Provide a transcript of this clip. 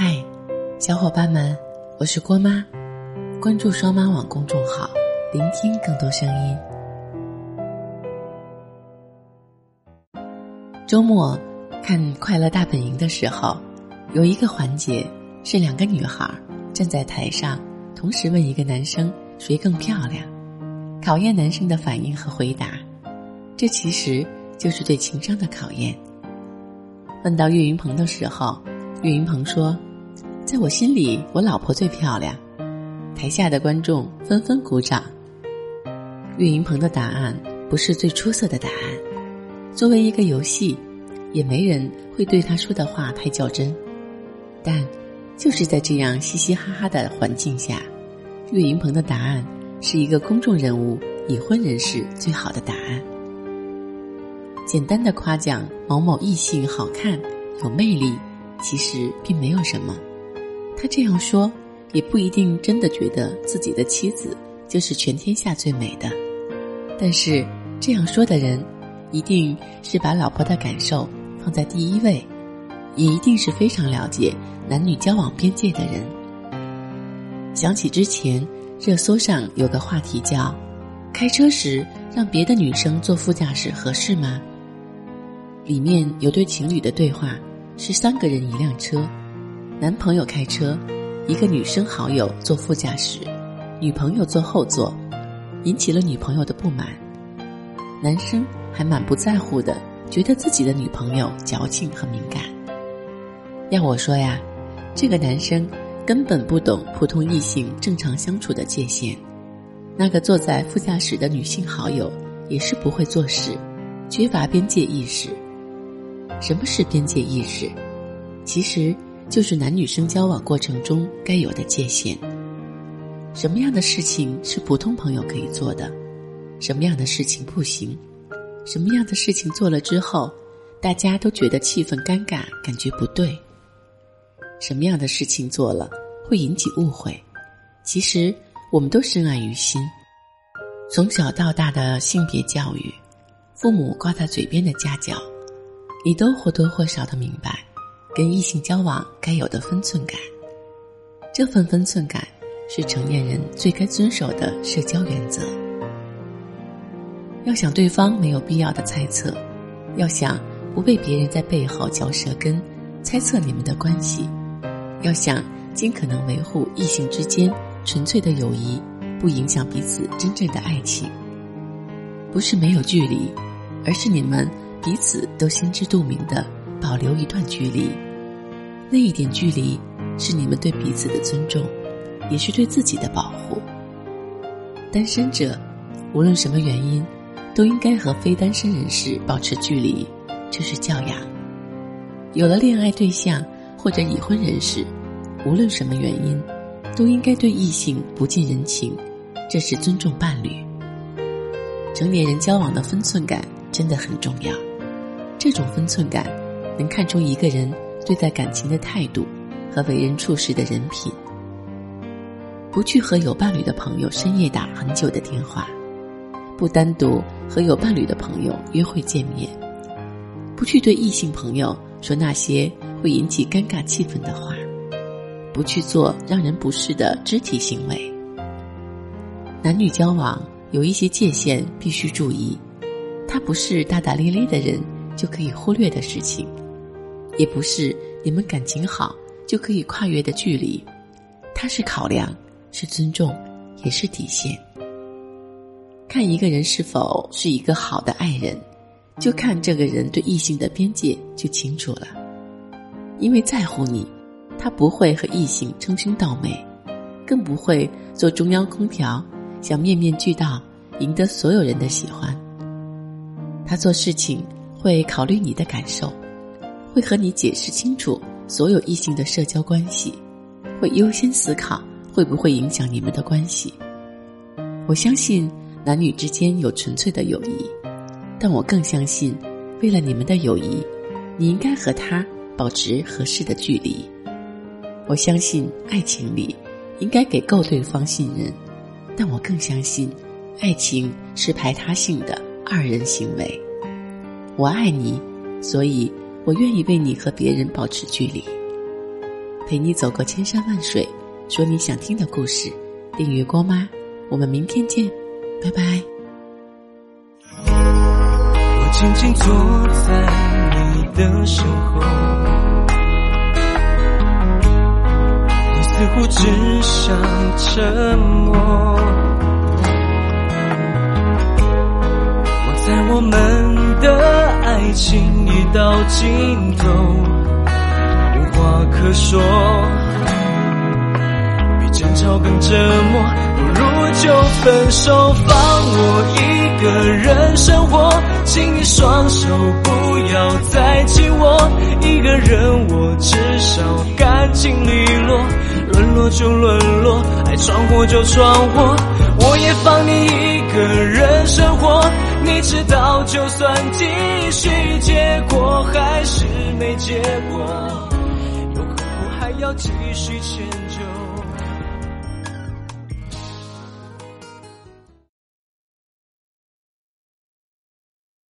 嗨，小伙伴们，我是郭妈，关注双妈网公众号，聆听更多声音。周末看《快乐大本营》的时候，有一个环节是两个女孩站在台上，同时问一个男生谁更漂亮，考验男生的反应和回答。这其实就是对情商的考验。问到岳云鹏的时候，岳云鹏说：“在我心里，我老婆最漂亮。”台下的观众纷纷鼓掌。岳云鹏的答案不是最出色的答案。作为一个游戏，也没人会对他说的话太较真。但，就是在这样嘻嘻哈哈的环境下，岳云鹏的答案是一个公众人物、已婚人士最好的答案。简单的夸奖某某异性好看、有魅力，其实并没有什么。他这样说，也不一定真的觉得自己的妻子就是全天下最美的。但是，这样说的人。一定是把老婆的感受放在第一位，也一定是非常了解男女交往边界的人。想起之前热搜上有个话题叫“开车时让别的女生坐副驾驶合适吗？”里面有对情侣的对话，是三个人一辆车，男朋友开车，一个女生好友坐副驾驶，女朋友坐后座，引起了女朋友的不满，男生。还满不在乎的，觉得自己的女朋友矫情和敏感。要我说呀，这个男生根本不懂普通异性正常相处的界限。那个坐在副驾驶的女性好友也是不会做事，缺乏边界意识。什么是边界意识？其实就是男女生交往过程中该有的界限。什么样的事情是普通朋友可以做的？什么样的事情不行？什么样的事情做了之后，大家都觉得气氛尴尬，感觉不对？什么样的事情做了会引起误会？其实我们都深谙于心。从小到大的性别教育，父母挂在嘴边的家教，你都或多或少的明白，跟异性交往该有的分寸感。这份分寸感，是成年人最该遵守的社交原则。要想对方没有必要的猜测，要想不被别人在背后嚼舌根，猜测你们的关系，要想尽可能维护异性之间纯粹的友谊，不影响彼此真正的爱情。不是没有距离，而是你们彼此都心知肚明的保留一段距离。那一点距离，是你们对彼此的尊重，也是对自己的保护。单身者，无论什么原因。都应该和非单身人士保持距离，这是教养。有了恋爱对象或者已婚人士，无论什么原因，都应该对异性不近人情，这是尊重伴侣。成年人交往的分寸感真的很重要，这种分寸感能看出一个人对待感情的态度和为人处事的人品。不去和有伴侣的朋友深夜打很久的电话。不单独和有伴侣的朋友约会见面，不去对异性朋友说那些会引起尴尬气氛的话，不去做让人不适的肢体行为。男女交往有一些界限必须注意，他不是大大咧咧的人就可以忽略的事情，也不是你们感情好就可以跨越的距离，它是考量，是尊重，也是底线。看一个人是否是一个好的爱人，就看这个人对异性的边界就清楚了。因为在乎你，他不会和异性称兄道妹，更不会做中央空调，想面面俱到，赢得所有人的喜欢。他做事情会考虑你的感受，会和你解释清楚所有异性的社交关系，会优先思考会不会影响你们的关系。我相信。男女之间有纯粹的友谊，但我更相信，为了你们的友谊，你应该和他保持合适的距离。我相信爱情里应该给够对方信任，但我更相信，爱情是排他性的二人行为。我爱你，所以我愿意为你和别人保持距离。陪你走过千山万水，说你想听的故事。订阅郭妈，我们明天见，拜拜。我静静坐在你的身后，你似乎只想沉默。我在我们爱情已到尽头，无话可说。比争吵更折磨，不如就分手，放我一个人生活。请你双手不要再紧握，一个人我至少干净利落。沦落就沦落，爱闯祸就闯祸，我也放你一个人生活。你知道，就算继续，结果还是没结果，又何苦还要继续迁就？